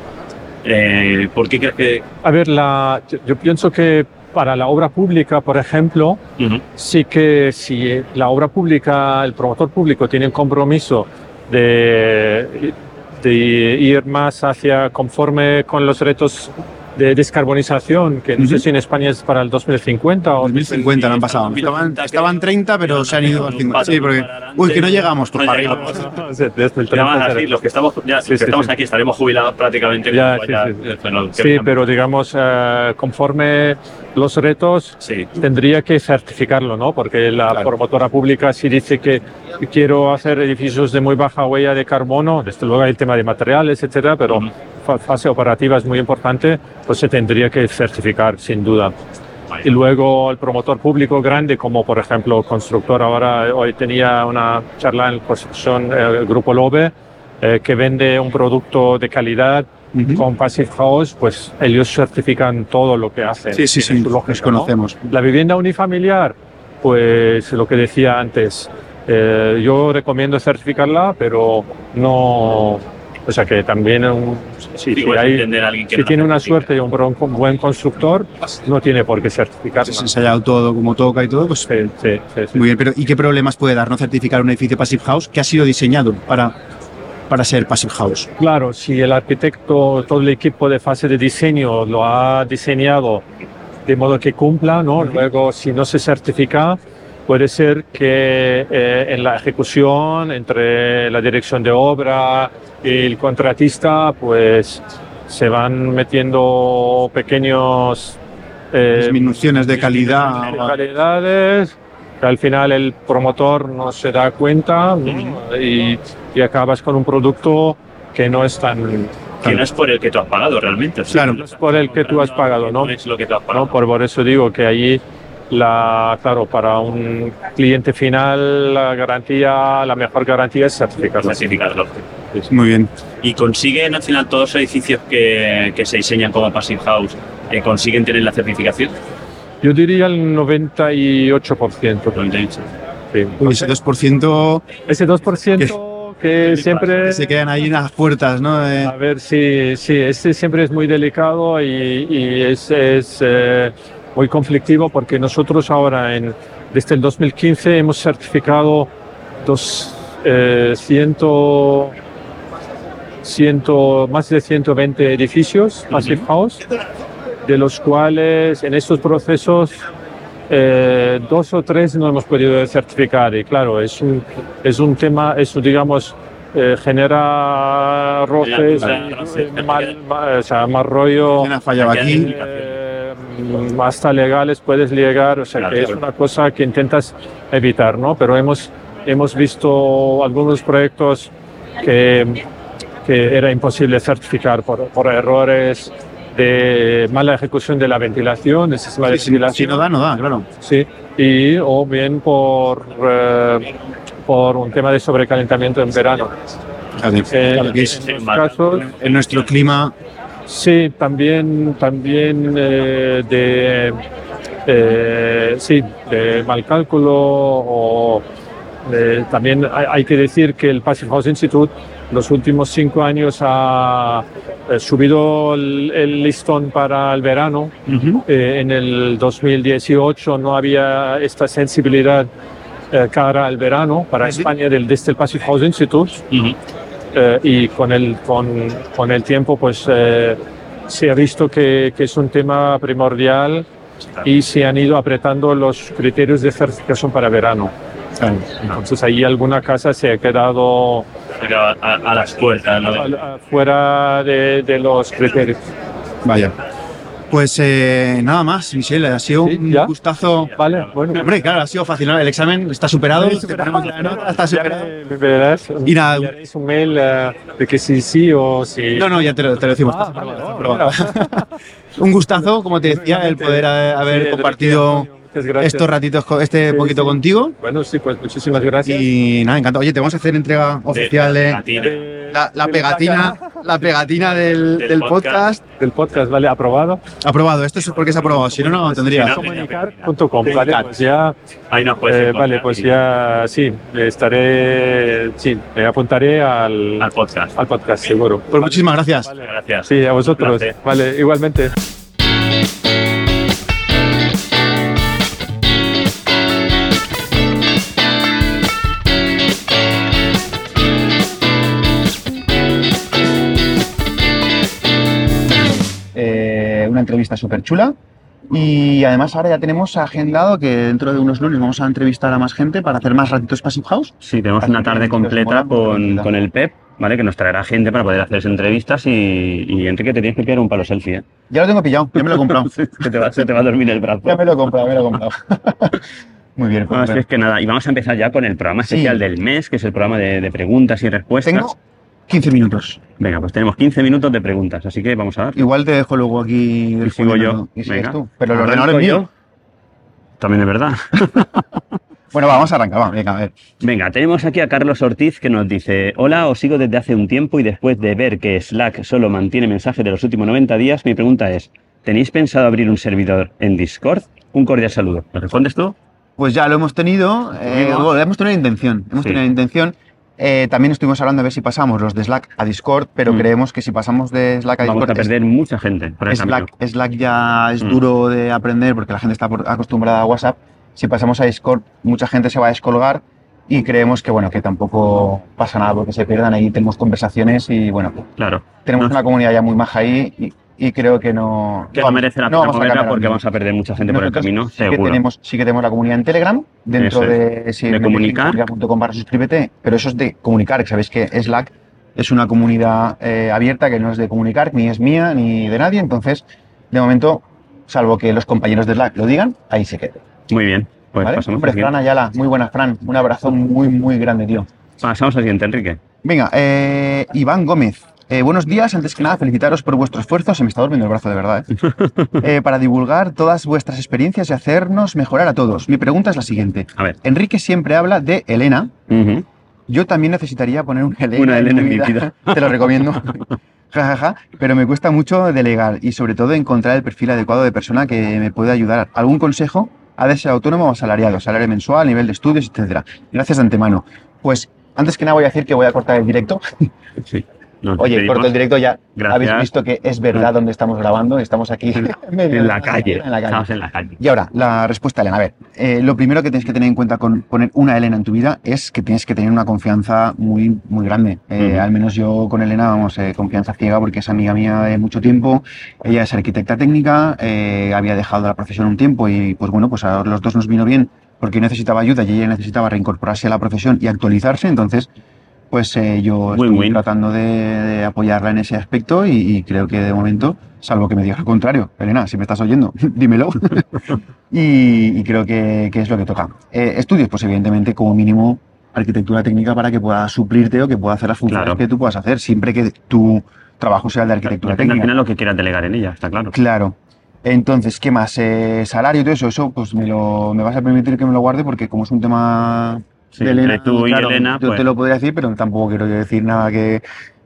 eh, ¿por qué crees que...? A ver, la, yo, yo pienso que para la obra pública, por ejemplo, Ujú. sí que si la obra pública, el promotor público tiene un compromiso de, de ir más hacia conforme con los retos de descarbonización, que no sé Ujú. si en España es para el 2050 o 2050 no han pasado. Estaban, estaban 30, pero se han ido al 50. Sí, porque. Uy, que no llegamos, No para arriba. llegamos. Desde el Ya van a 30. decir, los que estamos, ya, Sí, que sí, estamos sí. aquí estaremos jubilados prácticamente. Ya, sí, vaya- sí, sí. bueno, que Sí, venga- pero digamos, eh, conforme los retos, Sí, tendría que certificarlo, ¿no? Porque la Claro. promotora pública si dice que quiero hacer edificios de muy baja huella de carbono, desde luego hay el tema de materiales, etcétera, pero Ujú. fa- fase operativa es muy importante, pues se tendría que certificar sin duda. Y luego el promotor público grande, como por ejemplo constructor, ahora eh, hoy tenía una charla en construcción, el grupo Lobe, eh, que vende un producto de calidad Ujú. con Passive House, pues ellos certifican todo lo que hacen. Sí, sí, sí. Lógica, Los ¿no? conocemos. La vivienda unifamiliar, pues lo que decía antes, eh, yo recomiendo certificarla, pero no, o sea que también un- si, Sí, si hay- alguien que si no tiene una suerte y un buen, constructor, no tiene por qué certificarla. Se ha ensayado todo como toca y todo, pues. Sí, sí, sí, sí. Muy bien, pero ¿y qué problemas puede dar no certificar un edificio Passive House que ha sido diseñado para, para ser Passive House. Claro, si el arquitecto, todo el equipo de fase de diseño lo ha diseñado de modo que cumpla, ¿no? Luego, si no se certifica, puede ser que eh, en la ejecución, entre la dirección de obra y el contratista, pues se van metiendo pequeños eh, Disminuciones de calidad. de calidades que al final el promotor no se da cuenta ¿no? y, y acabas con un producto que no es tan Que no es por el que tú has pagado realmente. o sea, Claro. no es por el que tú has pagado, ¿no? No es lo que tú has pagado. ¿no? Por, por eso digo que allí, la, claro, para un cliente final, la garantía, la mejor garantía es certificarlo. Certificarlo. Muy bien. Y consiguen al final todos los edificios que, que se diseñan como Passive House, eh, consiguen tener la certificación. Yo diría el 98%. Lo he dicho. sí. Y ese 2% Ese 2% que siempre... que se quedan ahí en las puertas, ¿no? Eh, A ver, sí, sí, este siempre es muy delicado y, y es, es, eh, muy conflictivo porque nosotros ahora, en, desde el 2015, hemos certificado dos, eh, ciento, ciento, más de 120 edificios Passive House, de los cuales en estos procesos eh, dos o tres no hemos podido certificar y claro, es un, es un tema, eso digamos, eh, genera roces, Claro, y, claro, eh, sí. mal, ma- o sea, más rollo, ¿Quién ha fallado aquí? eh, hasta legales puedes llegar, o sea Claro, que es una cosa que intentas evitar, ¿no? Pero hemos, hemos visto algunos proyectos que, que era imposible certificar por, por errores de mala ejecución de la ventilación, el sistema de si, si ventilación. no da, no da, claro. Sí, y o bien por, eh, por un tema de sobrecalentamiento en verano. Eh, es- en mal. casos, en nuestro clima, sí, también, también eh, de, eh, sí, de mal cálculo o eh, también hay, hay que decir que el Passive House Institute los últimos cinco años ha eh, subido el, el listón para el verano. Eh, en el 2018 no había esta sensibilidad eh, cara al verano para España del, desde el Passive House Institute. Ujú. eh, y con el, con, con el tiempo pues eh, se ha visto que, que es un tema primordial y se han ido apretando los criterios de certificación para verano. Entonces ahí alguna casa se ha quedado Pero a, a- a las puertas. ¿no? fuera de, de los criterios. Vaya. Pues eh, nada más, Michelle, ha sido Sí, un ¿ya? gustazo. Vale, bueno. Hombre, claro, ha sido fácil, ¿no? El examen está superado, te ponemos la nota, está Ya superado. me- me verás, Y nada, un mail eh, de que sí, sí o sí. No, no, ya te lo, te lo decimos. Ah, vale. Un gustazo, como te decía, el poder eh, haber Sí, compartido gracias. estos ratitos, este Sí, poquito sí. contigo. Bueno, sí, pues muchísimas gracias. Y nada, encantado. Oye, te vamos a hacer entrega oficial de ¿no? Eh, la, la de pegatina, la pegatina del, Del del podcast. podcast. Del podcast, ¿vale? Aprobado. Aprobado, esto es porque es aprobado, si no, no lo tendría. Comunicar.com, ¿vale? Pues ya, Ahí nos puedes eh, vale, pues ya, sí, estaré, sí, me apuntaré al, Al podcast. al podcast, seguro. Pues muchísimas gracias. Vale. Gracias. Sí, a vosotros. Vale, igualmente. Entrevista súper chula. Y además ahora ya tenemos agendado que dentro de unos lunes vamos a entrevistar a más gente para hacer más ratitos Passive House. Sí, tenemos una tarde completa con, con el PEP, ¿vale? Que nos traerá gente para poder hacer entrevistas y, y Enrique, te tienes que pillar un palo selfie, ¿eh? Ya lo tengo pillado, ya me lo he comprado. Se te va, se te va a dormir el brazo. ya me lo he comprado, me lo he comprado. Muy bien, pues Bueno, así es que nada, y vamos a empezar ya con el programa Sí. especial del mes, que es el programa de, de preguntas y respuestas. Tengo 15 minutos. Venga, pues tenemos 15 minutos de preguntas, así que vamos a dar. Igual te dejo luego aquí Y sigo yo. Y sigues Venga. tú. Pero el ordenador es mío. yo. También es verdad. Bueno, va, vamos a arrancar, va, venga, a ver. Venga, tenemos aquí a Carlos Ortiz que nos dice, hola, os sigo desde hace un tiempo y después de ver que Slack solo mantiene mensajes de los últimos 90 días, mi pregunta es, ¿tenéis pensado abrir un servidor en Discord? Un cordial saludo. ¿Lo respondes tú? Pues ya lo hemos tenido, eh, hemos tenido intención, hemos Sí. tenido intención. Eh, también estuvimos hablando de ver si pasamos los de Slack a Discord, pero Mm. creemos que si pasamos de Slack a Vamos Discord, a perder mucha gente por Slack. Slack ya es Mm. duro de aprender porque la gente está acostumbrada a WhatsApp. Si pasamos a Discord, mucha gente se va a descolgar y creemos que bueno que tampoco pasa nada porque se pierdan ahí tenemos conversaciones y bueno Claro. tenemos No- una comunidad ya muy maja ahí y, y creo que no Que no merece la pena moverla porque vamos a perder mucha gente por el Nosotros camino, sí que seguro. tenemos sí que tenemos la comunidad en Telegram dentro es. de, sí, De comunicar. barra suscríbete pero eso es de comunicar que sabéis que Slack es una comunidad eh, abierta que no es de comunicar ni es mía ni de nadie entonces de momento salvo que los compañeros de Slack lo digan ahí se quede Muy bien. Pues ¿vale? pasamos, Hombre. Fran Ayala muy buena Fran un abrazo muy muy grande tío pasamos al siguiente, Enrique. Venga, eh, Iván Gómez. Eh, buenos días, antes que nada felicitaros por vuestro esfuerzo, se me está durmiendo el brazo de verdad, ¿eh? Eh, para divulgar todas vuestras experiencias y hacernos mejorar a todos. Mi pregunta es la siguiente. A ver. Enrique siempre habla de Elena. Yo también necesitaría poner una Elena, Una Elena mi en mi vida. Te lo recomiendo. Ja, ja, ja. Pero me cuesta mucho delegar y sobre todo encontrar el perfil adecuado de persona que me pueda ayudar. ¿Algún consejo? Ha de ser autónomo o asalariado, salario mensual, nivel de estudios, etcétera. Gracias de antemano. Pues antes que nada voy a decir que voy a cortar el directo. Sí. Nos Oye, despedimos. corto el directo ya. Gracias. Habéis visto que es verdad donde estamos grabando. Estamos aquí medio En la calle. En la calle. Estamos en la calle. Y ahora, la respuesta, Elena. A ver, eh, lo primero que tienes que tener en cuenta con poner una Elena en tu vida es que tienes que tener una confianza muy, muy grande. Eh, Ujú. Al menos yo con Elena, vamos, eh, confianza ciega porque es amiga mía de mucho tiempo. Ella es arquitecta técnica, eh, había dejado la profesión un tiempo y, pues bueno, pues a los dos nos vino bien porque yo necesitaba ayuda y ella necesitaba reincorporarse a la profesión y actualizarse. Entonces, pues eh, yo estoy tratando de, de apoyarla en ese aspecto y, y creo que de momento, salvo que me digas lo contrario, Elena, si me estás oyendo, dímelo. y, y creo que, que es lo que toca. Eh, estudios, pues evidentemente como mínimo arquitectura técnica para que pueda suplirte o que pueda hacer las funciones Claro. que tú puedas hacer, siempre que tu trabajo sea de arquitectura Depende al técnica. final lo que quieras delegar en ella, está claro. Claro. Entonces, ¿qué más? Eh, salario y todo eso, eso pues me, lo, me vas a permitir que me lo guarde porque como es un tema Sí, de entre tú y claro, Elena, yo pues- te lo podría decir, pero tampoco quiero yo decir nada que...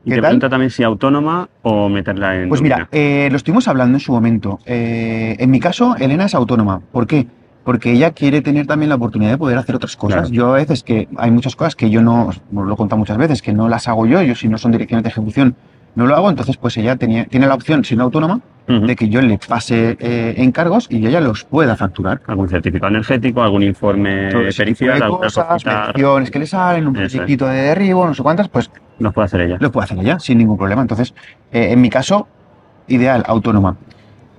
Y ¿Qué te pregunta también si autónoma o meterla en. Pues mira, eh, lo estuvimos hablando en su momento. Eh, en mi caso, Elena es autónoma. ¿Por qué? Porque ella quiere tener también la oportunidad de poder hacer otras cosas. Claro. Yo a veces que hay muchas cosas que yo no, os lo he contado muchas veces, que no las hago yo, yo si no son direcciones de ejecución no lo hago, entonces pues ella tenía, tiene la opción, siendo autónoma, de que yo le pase eh, encargos y ella los pueda facturar. Algún certificado energético, algún informe Todo pericial, de alguna cosas, que le salen, un proyectito de derribo, no sé cuántas, pues los puede hacer ella. lo puede hacer ella sin ningún problema. Entonces, eh, en mi caso, ideal, autónoma.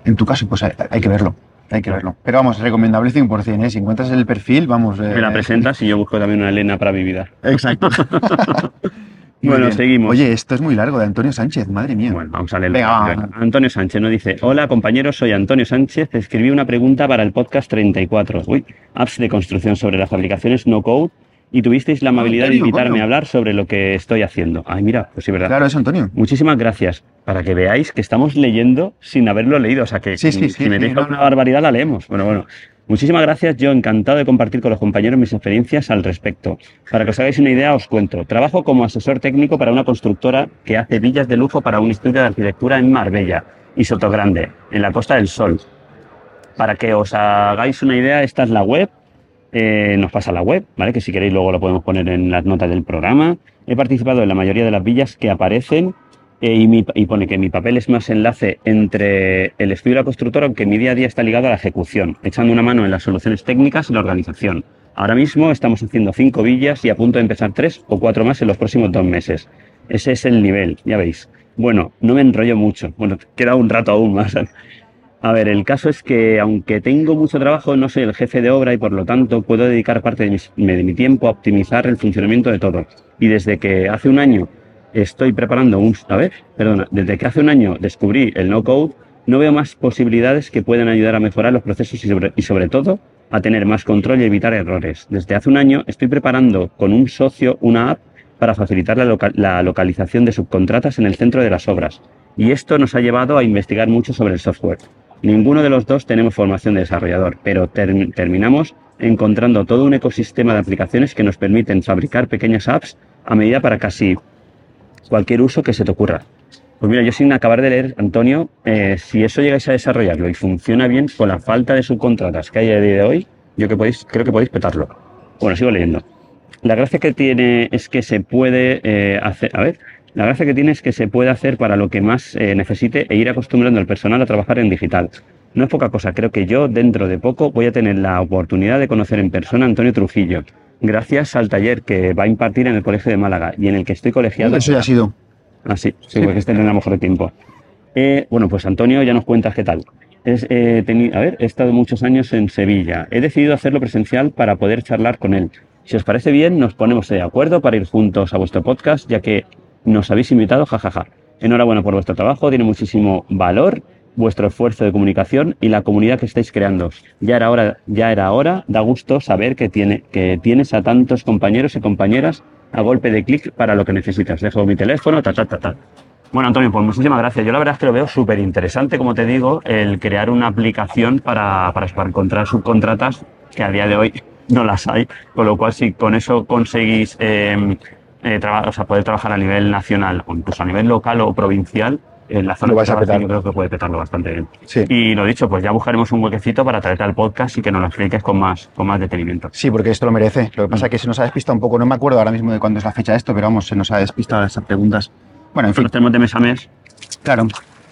En tu caso, pues hay, hay que verlo. Hay que verlo. Pero vamos, recomendable 100%, ¿eh? Si encuentras el perfil, vamos. eh, Me la presentas y yo busco también una Elena para mi vida. Exacto. Muy Bueno, bien. seguimos. Oye, esto es muy largo, de Antonio Sánchez, madre mía. Bueno, vamos a leerlo. Venga. Antonio Sánchez nos dice, hola compañeros, soy Antonio Sánchez, escribí una pregunta para el podcast 34, uy, apps de construcción sobre las aplicaciones no code y tuvisteis la amabilidad de invitarme coño. a hablar sobre lo que estoy haciendo. Ay, mira, pues sí, verdad. Claro, es Antonio. Muchísimas gracias. Para que veáis que estamos leyendo sin haberlo leído. O sea que Sí, sí, si sí, no, alguna no. barbaridad la leemos. Bueno, bueno. Muchísimas gracias. Yo encantado de compartir con los compañeros mis experiencias al respecto. Para que os hagáis una idea, os cuento. Trabajo como asesor técnico para una constructora que hace villas de lujo para un estudio de arquitectura en Marbella y Sotogrande, en la Costa del Sol. Para que os hagáis una idea, esta es la web. Eh, nos pasa la web, ¿vale? Que si queréis luego lo podemos poner en las notas del programa. He participado en la mayoría de las villas que aparecen eh, y, pone que mi papel es más enlace entre el estudio y la constructora, aunque mi día a día está ligado a la ejecución, echando una mano en las soluciones técnicas y la organización. Ahora mismo estamos haciendo cinco villas y a punto de empezar tres o cuatro más en los próximos dos meses. Ese es el nivel, ya veis. Bueno, no me enrollo mucho. Bueno, queda un rato aún más. A ver, el caso es que aunque tengo mucho trabajo, no soy el jefe de obra y por lo tanto puedo dedicar parte de mi tiempo a optimizar el funcionamiento de todo. Y desde que hace un año estoy preparando un... A ver, perdona, desde que hace un año descubrí el no-code, no veo más posibilidades que puedan ayudar a mejorar los procesos y sobre, y sobre todo a tener más control y evitar errores. Desde hace un año estoy preparando con un socio una app para facilitar la, la localización de subcontratas en el centro de las obras. Y esto nos ha llevado a investigar mucho sobre el software. Ninguno de los dos tenemos formación de desarrollador, pero term- terminamos encontrando todo un ecosistema de aplicaciones que nos permiten fabricar pequeñas apps a medida para casi cualquier uso que se te ocurra. Pues mira, yo sin acabar de leer, Antonio, eh, si eso llegáis a desarrollarlo y funciona bien con la falta de subcontratas que hay a día de hoy, yo que podéis, creo que podéis petarlo. Bueno, sigo leyendo. La gracia que tiene es que se puede eh, hacer, a ver, la gracia que tiene es que se puede hacer para lo que más eh, necesite e ir acostumbrando al personal a trabajar en digital. No es poca cosa, creo que yo dentro de poco voy a tener la oportunidad de conocer en persona a Antonio Trujillo, gracias al taller que va a impartir en el Colegio de Málaga y en el que estoy colegiado. Eso ya ha sido. Ah, sí, sí, porque este tendrá mejor tiempo. Eh, bueno, pues Antonio, ya nos cuentas qué tal. Es, eh, a ver, he estado muchos años en Sevilla. He decidido hacerlo presencial para poder charlar con él. Si os parece bien, nos ponemos de acuerdo para ir juntos a vuestro podcast, ya que nos habéis invitado, jajaja. Enhorabuena por vuestro trabajo, tiene muchísimo valor vuestro esfuerzo de comunicación y la comunidad que estáis creando. Ya era hora, ya era hora, da gusto saber que, tiene, que tienes a tantos compañeros y compañeras a golpe de clic para lo que necesitas. Dejo mi teléfono, ta, ta, ta, ta. Bueno, Antonio, pues muchísimas gracias. Yo la verdad es que lo veo súper interesante, como te digo, el crear una aplicación para, para, para encontrar subcontratas que a día de hoy no las hay, con lo cual si con eso conseguís eh, eh, o sea, poder trabajar a nivel nacional o incluso a nivel local o provincial, en la zona vais a petar. yo creo que puede petarlo bastante bien. Sí. Y lo dicho, pues ya buscaremos un huequecito para traerte al podcast y que nos lo expliques con más, con más detenimiento. Sí, porque esto lo merece. Lo que pasa es que se nos ha despistado un poco. No me acuerdo ahora mismo de cuándo es la fecha de esto, pero vamos, se nos ha despistado esas preguntas. Bueno, en fin, Nosotros tenemos de mes a mes, claro.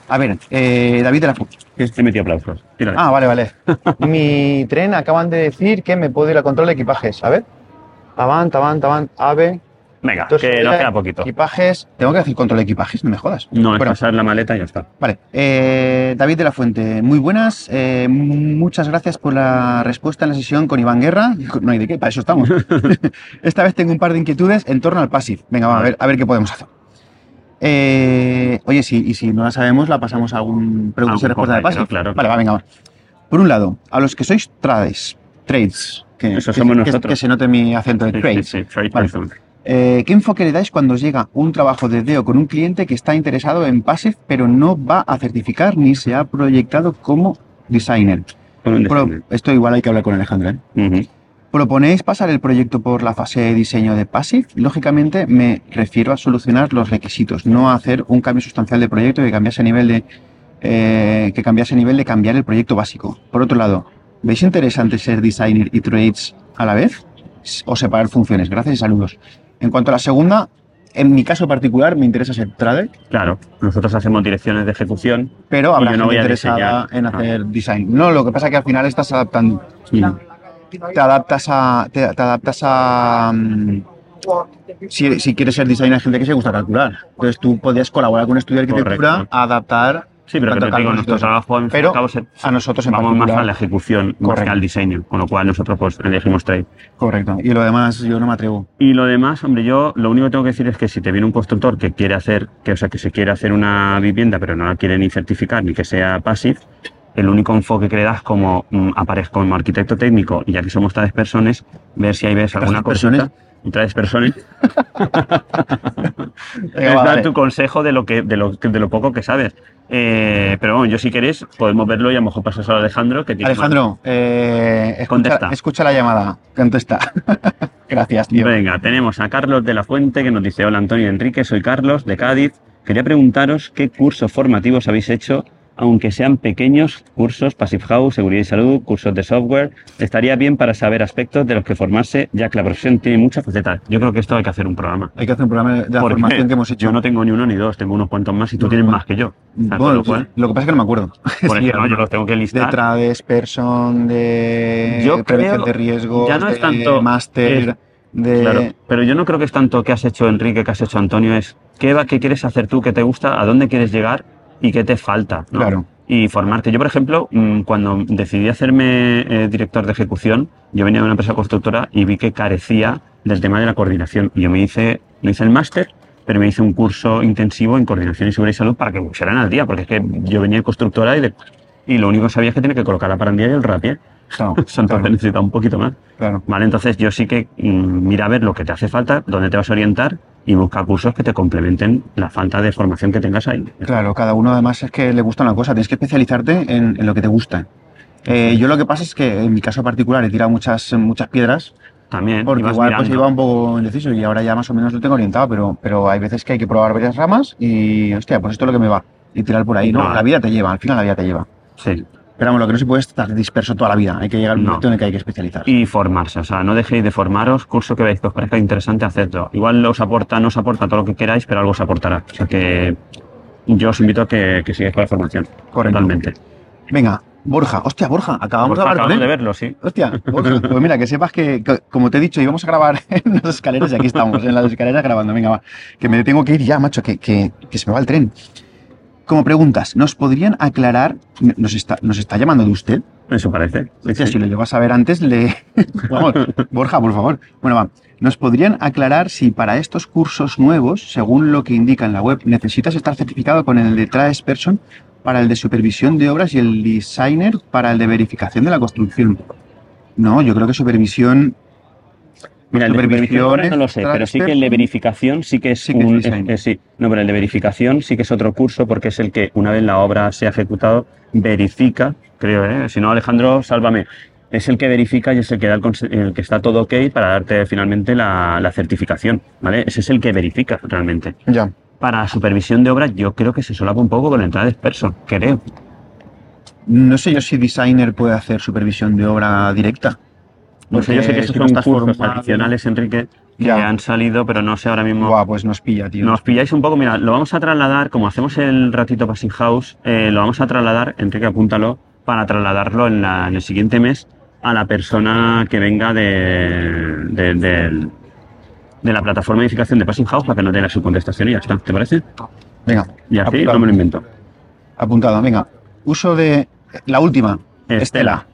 A ver, eh, David de la Fu. he metido aplausos. Tírale. Ah, vale, vale. Mi tren acaban de decir que me puedo ir a control de equipajes. A ver. Avant, avant, avant, ave. Venga, Entonces, que nos queda poquito. Equipajes. Tengo que decir control de equipajes, no me jodas. No, es Bueno, pasar la maleta y ya está. Vale, eh, David de la Fuente, muy buenas. eh, muchas gracias por la respuesta en la sesión con Iván Guerra. No hay de qué, para eso estamos. Esta vez tengo un par de inquietudes en torno al passive. Venga, va, a ver, a ver qué podemos hacer. Eh, oye, sí, y si no la sabemos, la pasamos a algún preguntas y Algún respuestas de passive. claro, Vale, va, venga, va. Por un lado, a los que sois trades, trades, que, Eso que- somos que- nosotros. que se note mi acento de Sí, trades. sí, sí, trade Vale. Eh, ¿Qué enfoque le dais cuando os llega un trabajo de DEO con un cliente que está interesado en Passive, pero no va a certificar ni se ha proyectado como designer? Pro- esto igual hay que hablar con Alejandro. ¿eh? Ujú. ¿Proponéis pasar el proyecto por la fase de diseño de Passive? Lógicamente me refiero a solucionar los requisitos, no a hacer un cambio sustancial de proyecto que cambiase a nivel de eh, que cambiase a nivel de cambiar el proyecto básico. Por otro lado, ¿veis interesante ser designer y trades a la vez? ¿O separar funciones? Gracias y saludos. En cuanto a la segunda, en mi caso particular me interesa ser trade, Claro, nosotros hacemos direcciones de ejecución. pero habrá no gente voy a interesada en hacer design. No, lo que pasa es que al final estás adaptando. te adaptas a. Te, te adaptas a. mm, si, si quieres ser designer, hay gente que se gusta calcular. Entonces tú podrías colaborar con un estudio de arquitectura Correcto. a adaptar Sí, pero que digo, nuestro trabajo en Pero cabo se- a nosotros en vamos más a la ejecución, más que al diseño, con lo cual nosotros pues elegimos trade. Correcto. Y lo demás yo no me atrevo. Y lo demás, hombre, yo lo único que tengo que decir es que si te viene un constructor que quiere hacer, que o sea, que se quiere hacer una vivienda, pero no la quiere ni certificar ni que sea passive, el único enfoque que le das como mm, aparezco como arquitecto técnico, y ya que somos tres personas, ver si ahí ves alguna personas? Y tres personas. Es dar tu consejo de lo que de lo, de lo poco que sabes. Eh, pero bueno, yo si queréis podemos verlo y a lo mejor pasas a Alejandro que tiene Alejandro, eh, escucha, Contesta. escucha la llamada. Contesta. Gracias, tío. Venga, tenemos a Carlos de la Fuente que nos dice, hola Antonio y Enrique, soy Carlos de Cádiz. Quería preguntaros qué cursos formativos habéis hecho, aunque sean pequeños, cursos, Passive House, Seguridad y Salud, cursos de software. Estaría bien para saber aspectos de los que formarse, ya que la profesión tiene muchas facetas. Yo creo que esto hay que hacer un programa. Hay que hacer un programa de la Porque formación que hemos hecho. Yo no tengo ni uno ni dos, tengo unos cuantos más y tú tienes más que yo. Bueno, lo cual, lo que pasa es que no me acuerdo. por Sí, ¿no? yo los tengo que de listar. trades, person, de Yo prevención creo- de riesgos, ya no es de tanto- máster, es- de... Claro, pero yo no creo que es tanto que has hecho Enrique, que has hecho Antonio, es qué, va, qué quieres hacer tú, qué te gusta, a dónde quieres llegar y qué te falta. ¿no? Claro. Y formarte. Yo, por ejemplo, mm, cuando decidí hacerme eh, director de ejecución, yo venía de una empresa constructora y vi que carecía del tema de la coordinación. Y yo me hice, no hice el máster, pero me hice un curso intensivo en coordinación y seguridad y salud para que pusieran al día, porque es que yo venía de constructora y, de- y lo único que sabía es que tenía que colocar la parandilla y el rapier. Claro, Entonces claro, necesitaba un poquito más. claro. Vale, entonces yo sí que mm, mira a ver lo que te hace falta, dónde te vas a orientar y busca cursos que te complementen la falta de formación que tengas ahí. Claro, cada uno además es que le gusta una cosa, tienes que especializarte en, en lo que te gusta. Eh, yo lo que pasa es que en mi caso particular he tirado muchas, muchas piedras También. porque igual pues mirando. iba un poco indeciso y ahora ya más o menos lo tengo orientado, pero, pero hay veces que hay que probar varias ramas y, hostia, pues esto es lo que me va. Y tirar por ahí, ¿no? No. La vida te lleva, al final la vida te lleva. Sí. Pero lo que no se puede es estar disperso toda la vida, hay que llegar a un No. momento en el que hay que especializarse. Y formarse, o sea, no dejéis de formaros, curso que veáis que os parezca interesante, hacedlo. Igual os aporta, no os aporta todo lo que queráis, pero algo os aportará. O sea que yo os invito a que, que sigáis con la formación. Correcto. Totalmente. Venga, Borja, hostia, Borja, acabamos Borja, de hablar con acabamos él. de verlo, sí. Hostia, Borja, pues mira, que sepas que, que, como te he dicho, íbamos a grabar en las escaleras y aquí estamos, en las escaleras grabando. Venga, va, que me tengo que ir ya, macho, que, que, que se me va el tren. Como preguntas, ¿nos podrían aclarar? ¿Nos está, nos está llamando de usted? Eso parece. Sí, Hostia, sí. si lo llevas a ver antes, le... Vamos, Borja, por favor. Bueno, va. ¿Nos podrían aclarar si para estos cursos nuevos, según lo que indica en la web, necesitas estar certificado con el de Traes Person para el de supervisión de obras y el designer para el de verificación de la construcción? No, yo creo que supervisión... Mira, el de no lo sé, pero sí que el de verificación sí que es Sí que un... eh, sí, no, pero el de verificación sí que es otro curso porque es el que una vez la obra se ha ejecutado, verifica, creo, ¿eh? Si no, Alejandro, sálvame. Es el que verifica y es el que, da el, el que está todo ok para darte finalmente la, la certificación, ¿vale? Ese es el que verifica realmente. Ya. Para supervisión de obra yo creo que se solapa un poco con la entrada de creo. No sé yo si designer puede hacer supervisión de obra directa. No sé, yo sé que Porque esos son cursos adicionales, Enrique, que Ya. han salido, pero no sé ahora mismo... Buah, pues nos pilla, tío. Nos pilláis un poco, mira, lo vamos a trasladar, como hacemos el ratito Passing House, eh, lo vamos a trasladar, Enrique, apúntalo, para trasladarlo en, la- en el siguiente mes a la persona que venga de, de la plataforma de edificación de Passing House para que no tenga su contestación y ya está, ¿te parece? Venga, Y así Apuntado. no me lo invento. apuntado. Venga. Uso de... La última. Estela.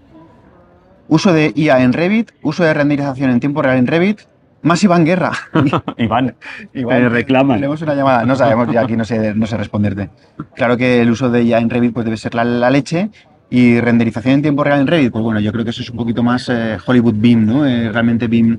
Uso de IA en Revit, uso de renderización en tiempo real en Revit, más Iván Guerra. Iván, Igual Te reclaman. Tenemos una llamada, no sabemos, ya aquí no sé, no sé responderte. Claro que el uso de IA en Revit pues debe ser la, la leche y renderización en tiempo real en Revit, pues bueno, yo creo que eso es un poquito más eh, Hollywood Beam, ¿no? Eh, realmente Beam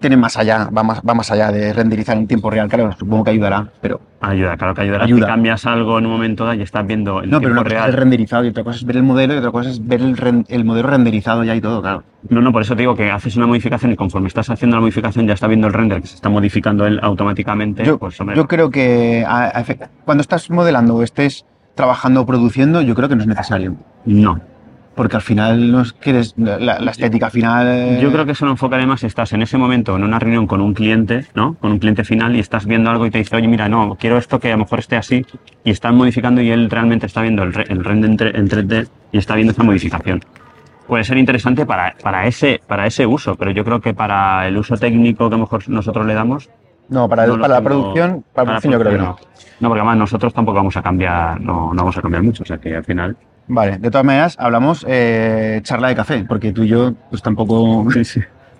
tiene más allá, va más, va más allá de renderizar en tiempo real, claro, supongo que ayudará, pero ayuda, claro que ayudará. Ayuda. Si cambias algo en un momento dado y estás viendo el no, pero tiempo una cosa es real. el renderizado y otra cosa es ver el modelo y otra cosa es ver el, el modelo renderizado ya y todo, claro. No, no, por eso te digo que haces una modificación y conforme estás haciendo la modificación ya está viendo el render que se está modificando él automáticamente. Yo, pues, yo creo que a- a efect- cuando estás modelando o estés trabajando o produciendo, yo creo que no es necesario. no. Porque al final no es que eres la, la estética final. eh, Yo creo que eso lo enfocaré más si estás en ese momento en una reunión con un cliente, ¿no? Con un cliente final y estás viendo algo y te dice, oye, mira, no, quiero esto que a lo mejor esté así y están modificando y él realmente está viendo el, el render en, tre- en 3D y está viendo esa modificación. Puede ser interesante para, para, ese, para ese uso, pero yo creo que para el uso técnico que a lo mejor nosotros le damos, No, para, no para la producción, para la producción yo creo que no. No, porque además nosotros tampoco vamos a cambiar, no, no vamos a cambiar mucho, o sea que al final... Vale, de todas maneras, hablamos eh, charla de café, porque tú y yo, pues tampoco.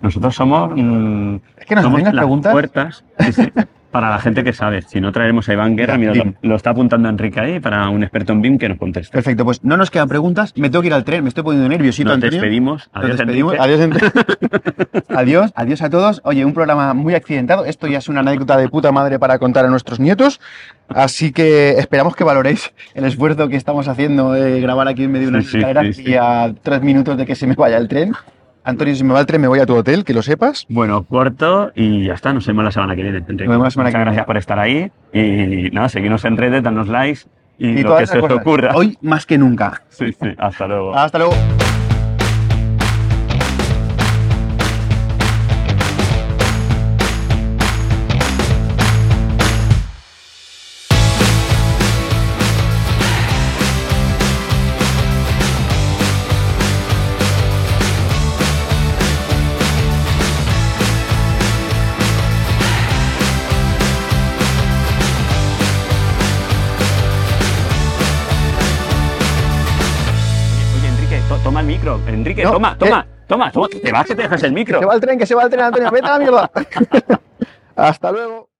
Nosotros somos... mm, Es que nos somos las preguntas. puertas sí, sí, para la gente que sabe. Si no traeremos a Iván Guerra, mira, lo, lo está apuntando Enrique ahí para un experto en BIM que nos conteste. Perfecto, pues no nos quedan preguntas. Me tengo que ir al tren, me estoy poniendo nerviosito, Nos Antonio. despedimos. Nos Adiós, despedimos. Enrique. Adiós, adiós, adiós a todos. Oye, un programa muy accidentado. Esto ya es una anécdota de puta madre para contar a nuestros nietos. Así que esperamos que valoréis el esfuerzo que estamos haciendo de grabar aquí en medio de unas Sí, sí, escaleras sí, sí. y a tres minutos de que se me vaya el tren. Antonio, si me va el tren, me voy a tu hotel, que lo sepas. Bueno, corto y ya está. Nos vemos la semana que viene. Enrique. Nos vemos la semana Muchas que viene. gracias por estar ahí. Y nada, seguimos en redes, danos likes y, Y lo que se os ocurra. Hoy más que nunca. Sí, sí. Hasta luego. Hasta luego. Enrique, No, toma, eh. toma, toma, toma. Te vas que te dejas el micro. Que se va el tren, que se va el tren, Antonio. Vete a la mierda. Hasta luego.